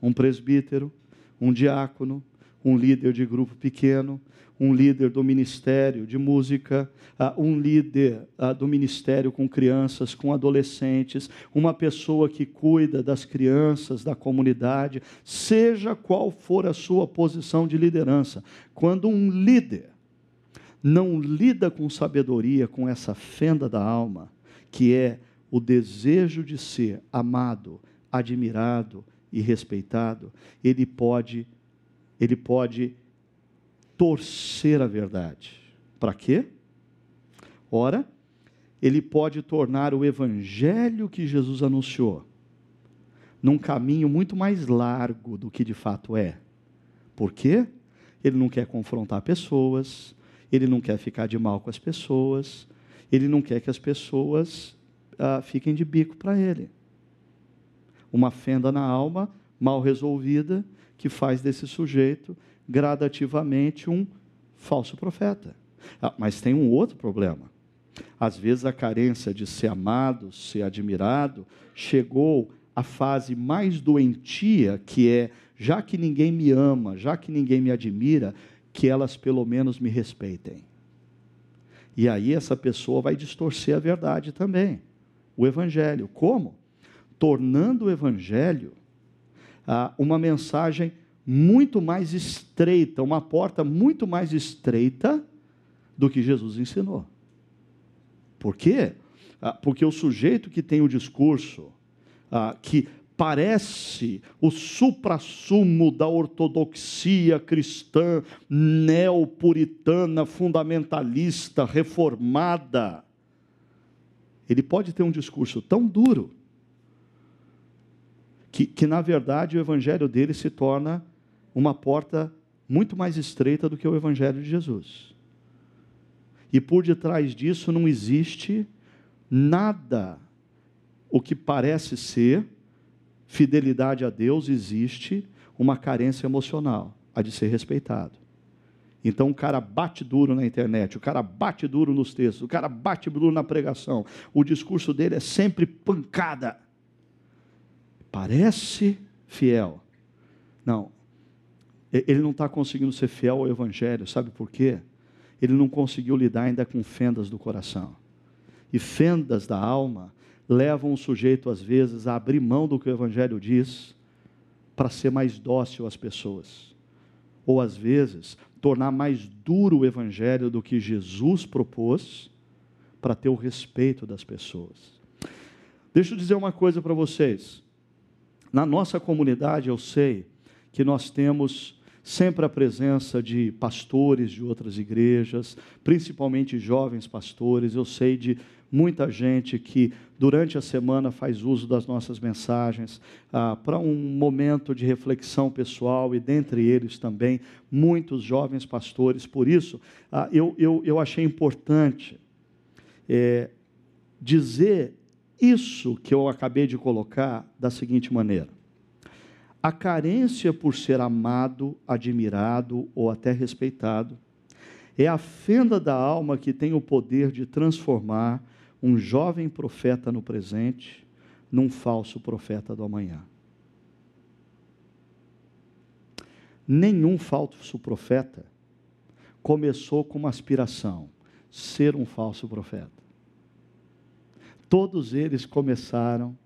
um presbítero, um diácono, um líder de grupo pequeno, um líder do ministério de música, uh, um líder uh, do ministério com crianças, com adolescentes, uma pessoa que cuida das crianças da comunidade, seja qual for a sua posição de liderança, quando um líder não lida com sabedoria, com essa fenda da alma, que é o desejo de ser amado, admirado e respeitado, ele pode ele pode torcer a verdade. Para quê? Ora, ele pode tornar o evangelho que Jesus anunciou num caminho muito mais largo do que de fato é. Por quê? Ele não quer confrontar pessoas, ele não quer ficar de mal com as pessoas, ele não quer que as pessoas uh, fiquem de bico para ele. Uma fenda na alma mal resolvida que faz desse sujeito gradativamente um falso profeta. Ah, mas tem um outro problema. Às vezes a carência de ser amado, ser admirado, chegou à fase mais doentia, que é, já que ninguém me ama, já que ninguém me admira, que elas pelo menos me respeitem. E aí essa pessoa vai distorcer a verdade também, o evangelho. Como? Tornando o evangelho ah, uma mensagem muito mais estreita, uma porta muito mais estreita do que Jesus ensinou. Por quê? Ah, porque o sujeito que tem o discurso ah, que parece o suprassumo da ortodoxia cristã neopuritana, fundamentalista, reformada, ele pode ter um discurso tão duro que, que na verdade o evangelho dele se torna uma porta muito mais estreita do que o Evangelho de Jesus. E por detrás disso não existe nada o que parece ser fidelidade a Deus, existe uma carência emocional, a de ser respeitado. Então o cara bate duro na internet, o cara bate duro nos textos, o cara bate duro na pregação. O discurso dele é sempre pancada. Parece fiel. Não, ele não está conseguindo ser fiel ao Evangelho, sabe por quê? Ele não conseguiu lidar ainda com fendas do coração. E fendas da alma levam o sujeito, às vezes, a abrir mão do que o Evangelho diz para ser mais dócil às pessoas. Ou, às vezes, tornar mais duro o Evangelho do que Jesus propôs para ter o respeito das pessoas. Deixa eu dizer uma coisa para vocês. Na nossa comunidade, eu sei que nós temos sempre a presença de pastores de outras igrejas, principalmente jovens pastores. Eu sei de muita gente que durante a semana faz uso das nossas mensagens ah, para um momento de reflexão pessoal e dentre eles também muitos jovens pastores. Por isso, ah, eu, eu, eu achei importante é, dizer isso que eu acabei de colocar da seguinte maneira. A carência por ser amado, admirado ou até respeitado é a fenda da alma que tem o poder de transformar um jovem profeta no presente num falso profeta do amanhã. Nenhum falso profeta começou com uma aspiração, ser um falso profeta. Todos eles começaram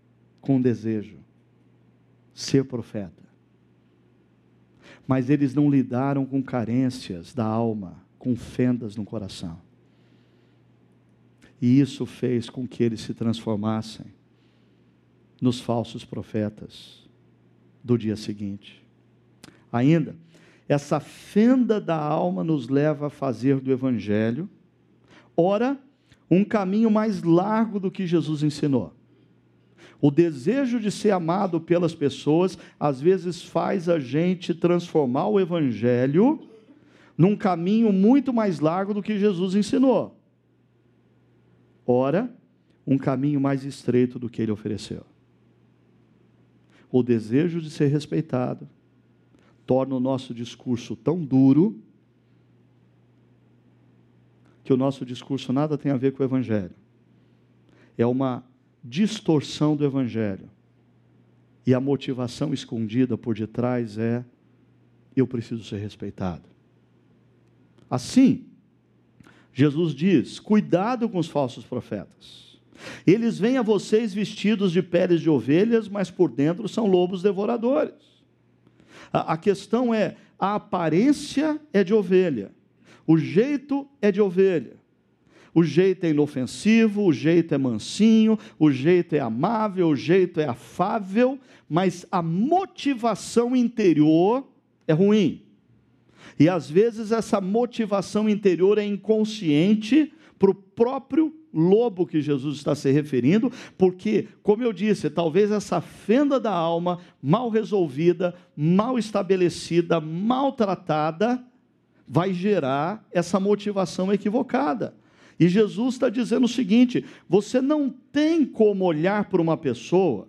com um desejo, ser profeta. Mas eles não lidaram com carências da alma, com fendas no coração. E isso fez com que eles se transformassem nos falsos profetas do dia seguinte. Ainda, essa fenda da alma nos leva a fazer do Evangelho, ora, um caminho mais largo do que Jesus ensinou. O desejo de ser amado pelas pessoas, às vezes, faz a gente transformar o Evangelho num caminho muito mais largo do que Jesus ensinou. Ora, um caminho mais estreito do que ele ofereceu. O desejo de ser respeitado torna o nosso discurso tão duro que o nosso discurso nada tem a ver com o Evangelho. É uma distorção do Evangelho. E a motivação escondida por detrás é: eu preciso ser respeitado. Assim, Jesus diz: cuidado com os falsos profetas. Eles vêm a vocês vestidos de peles de ovelhas, mas por dentro são lobos devoradores. A, a questão é: a aparência é de ovelha, o jeito é de ovelha, o jeito é inofensivo, o jeito é mansinho, o jeito é amável, o jeito é afável, mas a motivação interior é ruim. E às vezes essa motivação interior é inconsciente para o próprio lobo que Jesus está se referindo, porque, como eu disse, talvez essa fenda da alma mal resolvida, mal estabelecida, maltratada, vai gerar essa motivação equivocada. E Jesus está dizendo o seguinte: você não tem como olhar para uma pessoa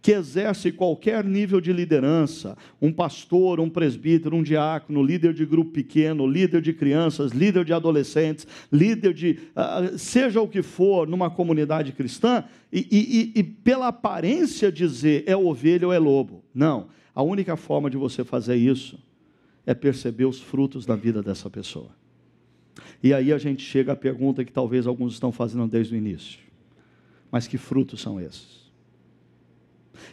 que exerce qualquer nível de liderança, um pastor, um presbítero, um diácono, líder de grupo pequeno, líder de crianças, líder de adolescentes, líder de uh, seja o que for numa comunidade cristã, e, e, e pela aparência dizer é ovelha ou é lobo. Não. A única forma de você fazer isso é perceber os frutos da vida dessa pessoa. E aí a gente chega à pergunta que talvez alguns estão fazendo desde o início: mas que frutos são esses?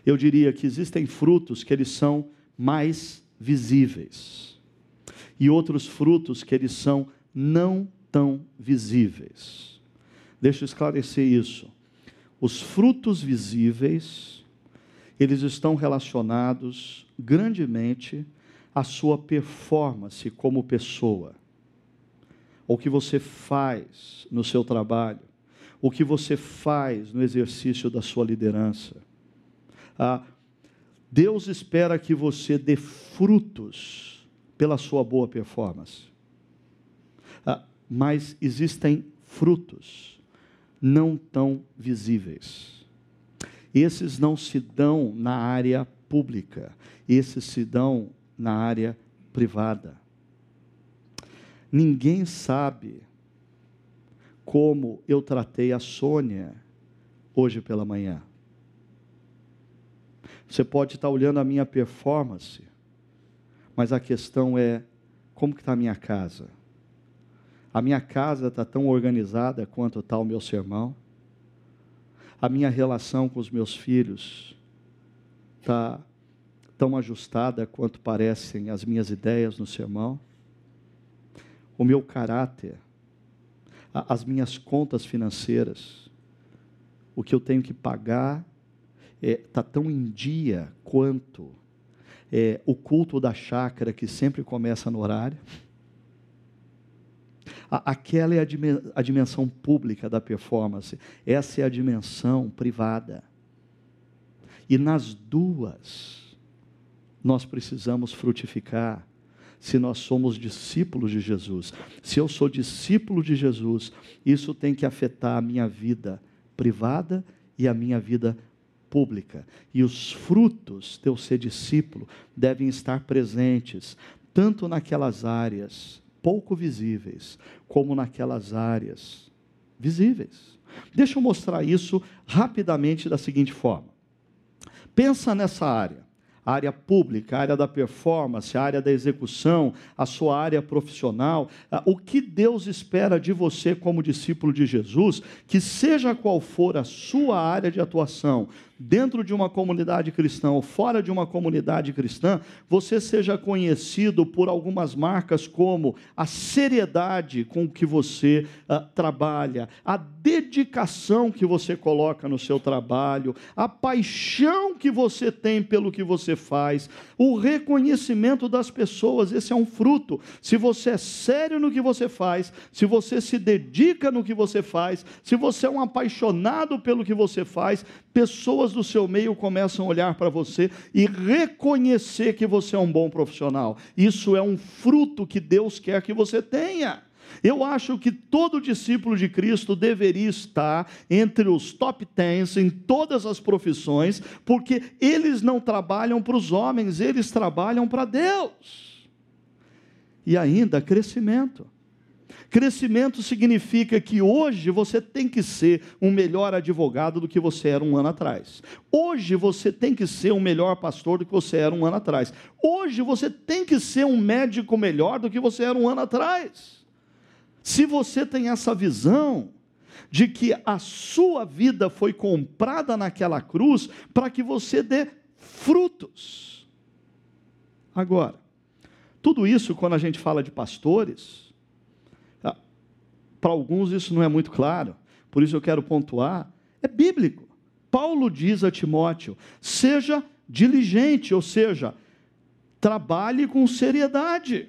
Eu diria que existem frutos que eles são mais visíveis e outros frutos que eles são não tão visíveis. Deixa eu esclarecer isso. Os frutos visíveis, eles estão relacionados grandemente à sua performance como pessoa. O que você faz no seu trabalho, o que você faz no exercício da sua liderança. Ah, Deus espera que você dê frutos pela sua boa performance. Ah, mas existem frutos não tão visíveis. Esses não se dão na área pública, esses se dão na área privada. Ninguém sabe como eu tratei a Sônia hoje pela manhã. Você pode estar olhando a minha performance, mas a questão é como que está a minha casa? A minha casa está tão organizada quanto está o meu sermão? A minha relação com os meus filhos está tão ajustada quanto parecem as minhas ideias no sermão? O meu caráter, as minhas contas financeiras, o que eu tenho que pagar está é, tá tão em dia quanto é, o culto da chácara que sempre começa no horário. aquela é a dimensão pública da performance, essa é a dimensão privada. E nas duas, nós precisamos frutificar se nós somos discípulos de Jesus. Se eu sou discípulo de Jesus, isso tem que afetar a minha vida privada e a minha vida pública. E os frutos de eu ser discípulo devem estar presentes, tanto naquelas áreas pouco visíveis, como naquelas áreas visíveis. Deixa eu mostrar isso rapidamente da seguinte forma. Pensa nessa área área pública, área da performance, área da execução, a sua área profissional. Ah, o que Deus espera de você como discípulo de Jesus, que seja qual for a sua área de atuação, dentro de uma comunidade cristã ou fora de uma comunidade cristã, você seja conhecido por algumas marcas como a seriedade com que você uh, trabalha, a dedicação que você coloca no seu trabalho, a paixão que você tem pelo que você faz, o reconhecimento das pessoas, esse é um fruto. Se você é sério no que você faz, se você se dedica no que você faz, se você é um apaixonado pelo que você faz, pessoas do seu meio começam a olhar para você e reconhecer que você é um bom profissional. Isso é um fruto que Deus quer que você tenha. Eu acho que todo discípulo de Cristo deveria estar entre os top tens em todas as profissões, porque eles não trabalham para os homens, eles trabalham para Deus. E ainda crescimento. Crescimento significa que hoje você tem que ser um melhor advogado do que você era um ano atrás. Hoje você tem que ser um melhor pastor do que você era um ano atrás. Hoje você tem que ser um médico melhor do que você era um ano atrás. Se você tem essa visão de que a sua vida foi comprada naquela cruz para que você dê frutos. Agora, tudo isso, quando a gente fala de pastores, para alguns isso não é muito claro, por isso eu quero pontuar, é bíblico. Paulo diz a Timóteo: seja diligente, ou seja, trabalhe com seriedade.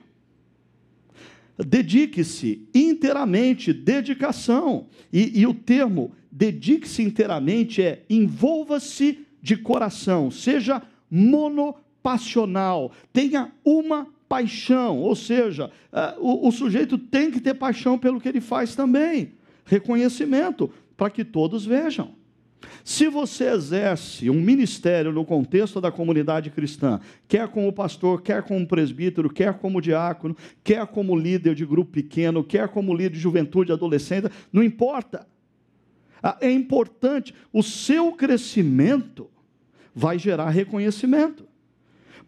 Dedique-se inteiramente, dedicação. E, e o termo dedique-se inteiramente é envolva-se de coração, seja monopassional, tenha uma paixão, ou seja, o, o sujeito tem que ter paixão pelo que ele faz também, reconhecimento, para que todos vejam. Se você exerce um ministério no contexto da comunidade cristã, quer como pastor, quer como presbítero, quer como diácono, quer como líder de grupo pequeno, quer como líder de juventude, adolescente, não importa. Ah, é importante, o seu crescimento vai gerar reconhecimento.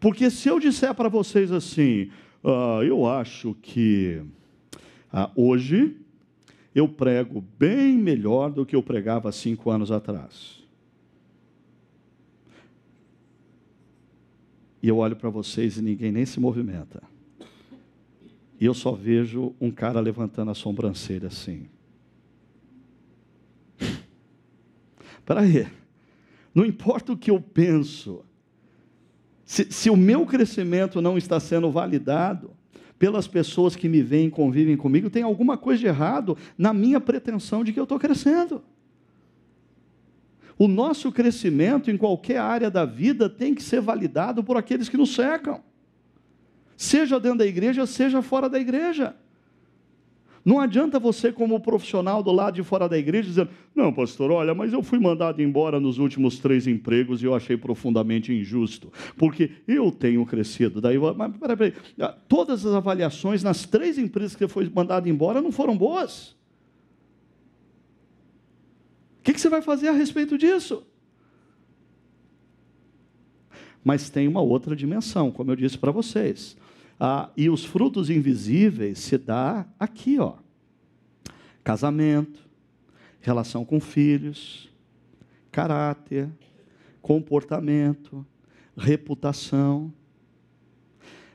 Porque se eu disser para vocês assim, ah, eu acho que ah, hoje eu prego bem melhor do que eu pregava cinco anos atrás. E eu olho para vocês e ninguém nem se movimenta. E eu só vejo um cara levantando a sobrancelha assim. Espera aí. Não importa o que eu penso, se, se, o meu crescimento não está sendo validado, pelas pessoas que me veem, convivem comigo, tem alguma coisa de errado na minha pretensão de que eu estou crescendo. O nosso crescimento em qualquer área da vida tem que ser validado por aqueles que nos cercam, seja dentro da igreja, seja fora da igreja. Não adianta você, como profissional do lado de fora da igreja, dizer: Não, pastor, olha, mas eu fui mandado embora nos últimos três empregos e eu achei profundamente injusto, porque eu tenho crescido. Daí, mas peraí, peraí, ah, todas as avaliações nas três empresas que você foi mandado embora não foram boas. O que, que você vai fazer a respeito disso? Mas tem uma outra dimensão, como eu disse para vocês. Ah, e os frutos invisíveis se dá aqui, ó. Casamento, relação com filhos, caráter, comportamento, reputação.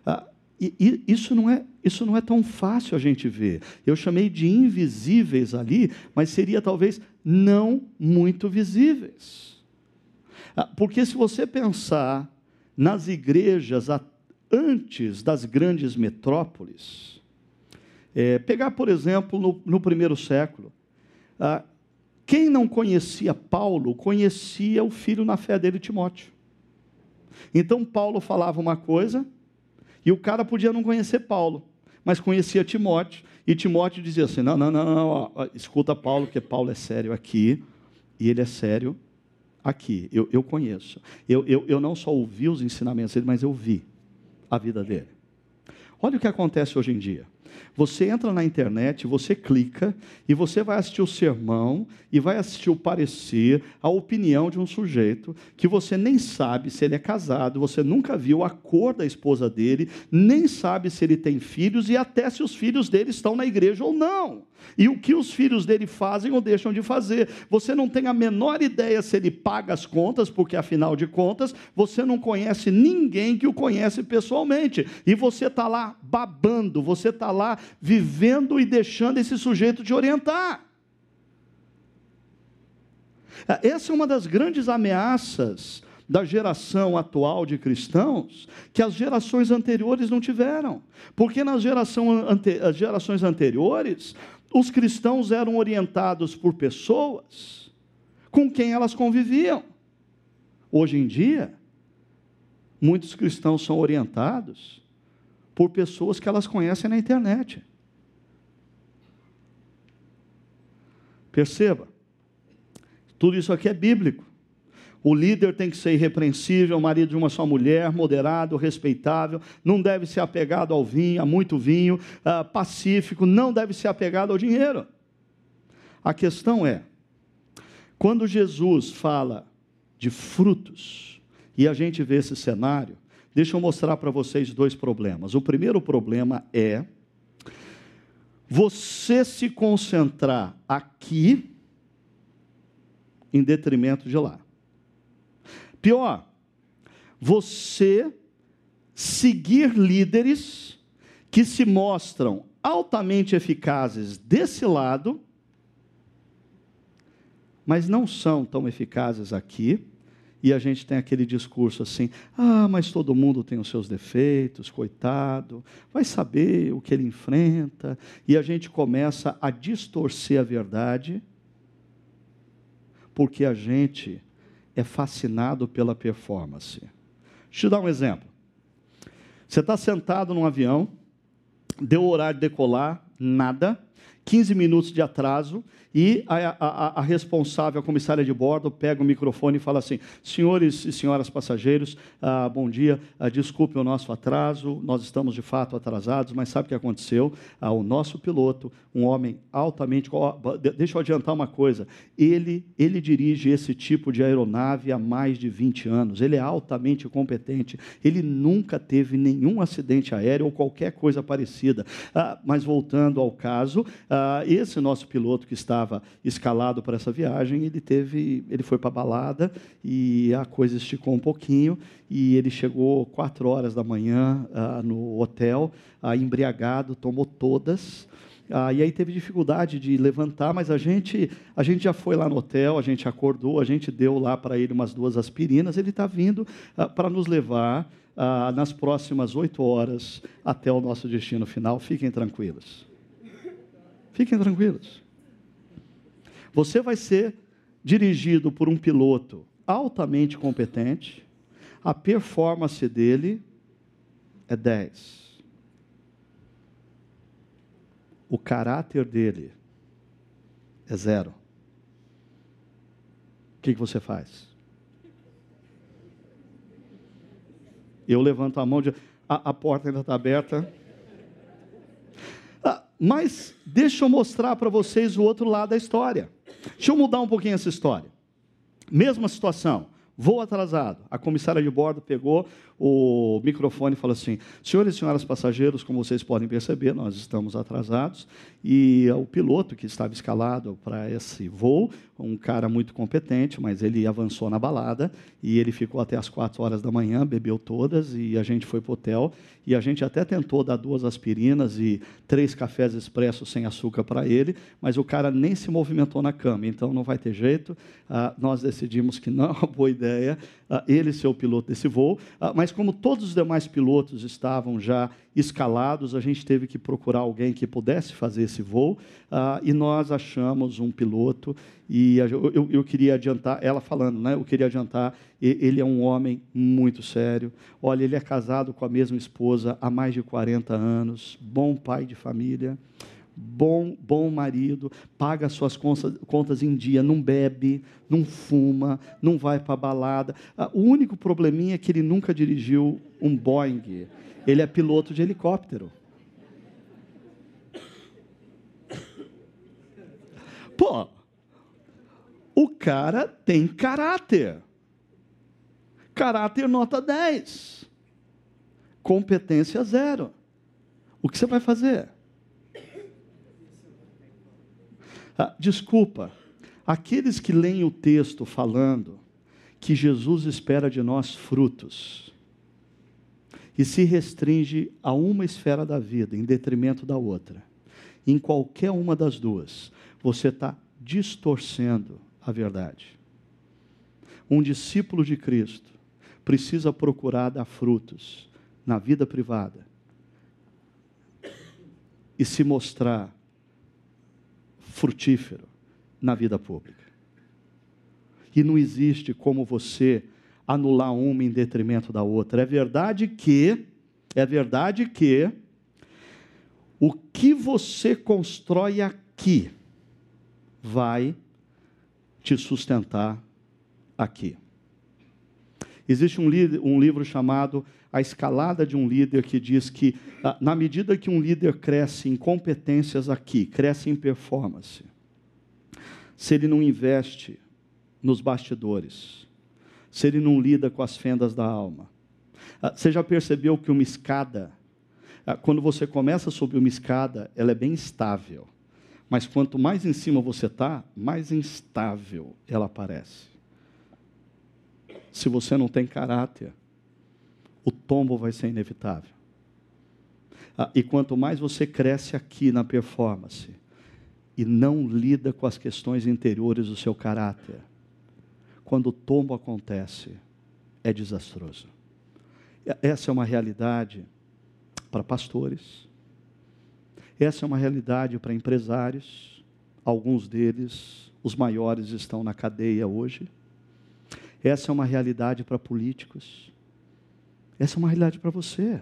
Ah, e, e, isso, não é, isso não é tão fácil a gente ver. Eu chamei de invisíveis ali, mas seria talvez não muito visíveis. Ah, porque se você pensar nas igrejas antes das grandes metrópoles. É, pegar, por exemplo, no, no primeiro século, ah, quem não conhecia Paulo, conhecia o filho na fé dele, Timóteo. Então, Paulo falava uma coisa, e o cara podia não conhecer Paulo, mas conhecia Timóteo, e Timóteo dizia assim: não, não, não, não ó, escuta Paulo, porque Paulo é sério aqui, e ele é sério aqui, eu, eu conheço. Eu, eu, eu não só ouvi os ensinamentos dele, mas eu vi a vida dele. Olha o que acontece hoje em dia. Você entra na internet, você clica e você vai assistir o sermão e vai assistir o parecer, a opinião de um sujeito que você nem sabe se ele é casado, você nunca viu a cor da esposa dele, nem sabe se ele tem filhos e até se os filhos dele estão na igreja ou não. E o que os filhos dele fazem ou deixam de fazer. Você não tem a menor ideia se ele paga as contas, porque afinal de contas, você não conhece ninguém que o conhece pessoalmente. E você está lá babando, você está lá vivendo e deixando esse sujeito te orientar. Essa é uma das grandes ameaças da geração atual de cristãos que as gerações anteriores não tiveram. Porque nas geração ante, gerações anteriores, os cristãos eram orientados por pessoas com quem elas conviviam. Hoje em dia, muitos cristãos são orientados por pessoas que elas conhecem na internet. Perceba, tudo isso aqui é bíblico. O líder tem que ser irrepreensível, marido de uma só mulher, moderado, respeitável, não deve ser apegado ao vinho, a muito vinho, uh, pacífico, não deve ser apegado ao dinheiro. A questão é, quando Jesus fala de frutos, e a gente vê esse cenário, deixa eu mostrar para vocês dois problemas. O primeiro problema é você se concentrar aqui em detrimento de lá. Pior, você seguir líderes que se mostram altamente eficazes desse lado, mas não são tão eficazes aqui, e a gente tem aquele discurso assim: ah, mas todo mundo tem os seus defeitos, coitado, vai saber o que ele enfrenta, e a gente começa a distorcer a verdade, porque a gente é fascinado pela performance. Deixa eu dar um exemplo. Você está sentado num avião, deu o horário de decolar, nada. 15 minutos de atraso, e a, a, a, responsável, a comissária de bordo, pega o microfone e fala assim: Senhores e senhoras passageiros, ah, bom dia, ah, desculpe o nosso atraso, nós estamos de fato atrasados, mas sabe o que aconteceu? Ah, o nosso piloto, um homem altamente. Deixa eu adiantar uma coisa: ele, ele dirige esse tipo de aeronave há mais de 20 anos, ele é altamente competente, ele nunca teve nenhum acidente aéreo ou qualquer coisa parecida. Ah, mas voltando ao caso, ah, esse nosso piloto que estava escalado para essa viagem, ele teve, ele foi para a balada e a coisa esticou um pouquinho e ele chegou quatro horas da manhã ah, no hotel, ah, embriagado, tomou todas. Ah, e aí teve dificuldade de levantar, mas a gente, a gente já foi lá no hotel, a gente acordou, a gente deu lá para ele umas duas aspirinas. Ele está vindo ah, para nos levar ah, nas próximas oito horas até o nosso destino final. Fiquem tranquilos. Fiquem tranquilos. Você vai ser dirigido por um piloto altamente competente, a performance dele é 10. O caráter dele é zero. O que, você faz? Eu levanto a mão, de, a, a porta ainda está aberta. Mas deixa eu mostrar para vocês o outro lado da história. Deixa eu mudar um pouquinho essa história. Mesma situação. Voo atrasado. A comissária de bordo pegou o microfone e falou assim: Senhores e senhoras passageiros, como vocês podem perceber, nós estamos atrasados. E o piloto que estava escalado para esse voo, um cara muito competente, mas ele avançou na balada e ele ficou até as quatro horas da manhã, bebeu todas e a gente foi para o hotel. E a gente até tentou dar duas aspirinas e três cafés expressos sem açúcar para ele, mas o cara nem se movimentou na cama, então não vai ter jeito. Ah, nós decidimos que não é uma boa ideia ele ser o piloto desse voo, ah, mas como todos os demais pilotos estavam já escalados, a gente teve que procurar alguém que pudesse fazer esse voo, uh, e nós achamos um piloto, e eu, queria adiantar, ela falando, né, eu queria adiantar, ele é um homem muito sério, olha, ele é casado com a mesma esposa há mais de 40 anos, bom pai de família, bom, bom marido, paga suas contas, em dia, não bebe, não fuma, não vai para balada. Ah, o único probleminha é que ele nunca dirigiu um Boeing. Ele é piloto de helicóptero. Pô, o cara tem caráter. Caráter nota 10. Competência zero. O que você vai fazer? Ah, desculpa, aqueles que leem o texto falando que Jesus espera de nós frutos e se restringe a uma esfera da vida em detrimento da outra, em qualquer uma das duas, você está distorcendo a verdade. Um discípulo de Cristo precisa procurar dar frutos na vida privada e se mostrar frutífero na vida pública. E não existe como você anular uma em detrimento da outra. É verdade que, é verdade que o que você constrói aqui vai te sustentar aqui. Existe um, um, livro chamado A Escalada de um Líder que diz que, ah, na medida que um líder cresce em competências aqui, cresce em performance, se ele não investe nos bastidores, se ele não lida com as fendas da alma. Ah, você já percebeu que uma escada, ah, quando você começa a subir uma escada, ela é bem estável. Mas quanto mais em cima você está, mais instável ela parece se você não tem caráter, o tombo vai ser inevitável. Ah, e quanto mais você cresce aqui na performance e não lida com as questões interiores do seu caráter, quando o tombo acontece, é desastroso. Essa é uma realidade para pastores, essa é uma realidade para empresários, alguns deles, os maiores, estão na cadeia hoje essa é uma realidade para políticos. Essa é uma realidade para você.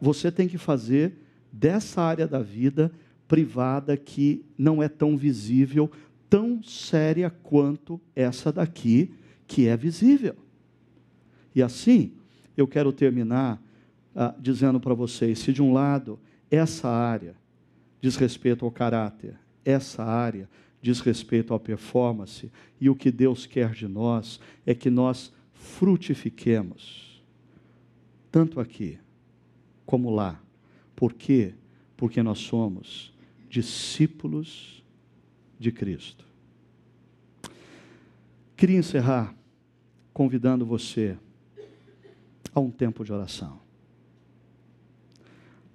Você tem que fazer dessa área da vida privada que não é tão visível, tão séria quanto essa daqui, que é visível. E assim, eu quero terminar ah, dizendo para vocês: se de um lado essa área diz respeito ao caráter, essa área diz respeito à performance, e o que Deus quer de nós é que nós frutifiquemos, tanto aqui como lá. Por quê? Porque nós somos discípulos de Cristo. Queria encerrar convidando você a um tempo de oração,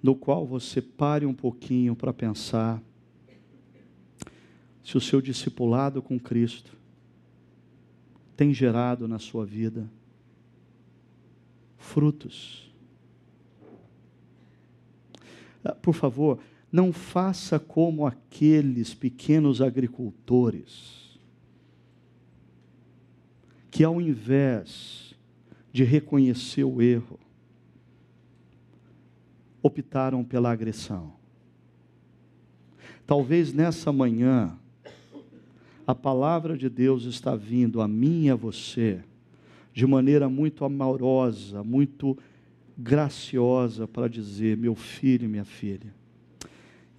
no qual você pare um pouquinho para pensar se o seu discipulado com Cristo tem gerado na sua vida frutos. Ah, por favor, não faça como aqueles pequenos agricultores que, ao invés de reconhecer o erro, optaram pela agressão. Talvez nessa manhã, a palavra de Deus está vindo a mim e a você de maneira muito amorosa, muito graciosa para dizer: meu filho e minha filha,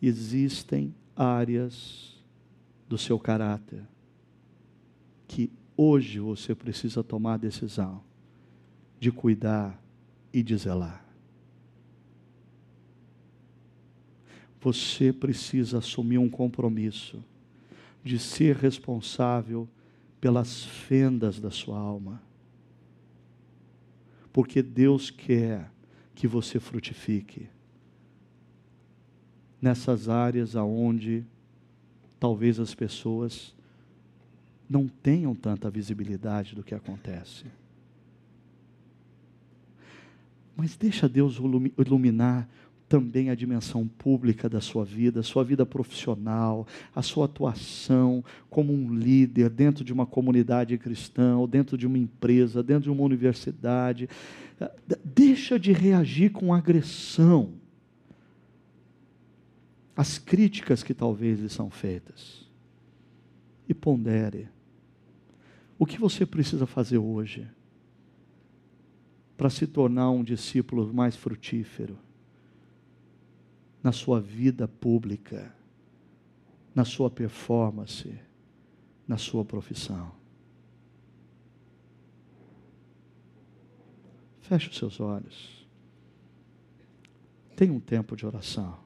existem áreas do seu caráter que hoje você precisa tomar a decisão de cuidar e de zelar. Você precisa assumir um compromisso de ser responsável pelas fendas da sua alma. Porque Deus quer que você frutifique nessas áreas aonde talvez as pessoas não tenham tanta visibilidade do que acontece. Mas deixa Deus iluminar também a dimensão pública da sua vida, a sua vida profissional, a sua atuação como um líder dentro de uma comunidade cristã, ou dentro de uma empresa, dentro de uma universidade. Deixa de reagir com agressão às críticas que talvez lhe são feitas. E pondere. O que você precisa fazer hoje para se tornar um discípulo mais frutífero? Na sua vida pública, na sua performance, na sua profissão. Feche os seus olhos. Tenha um tempo de oração.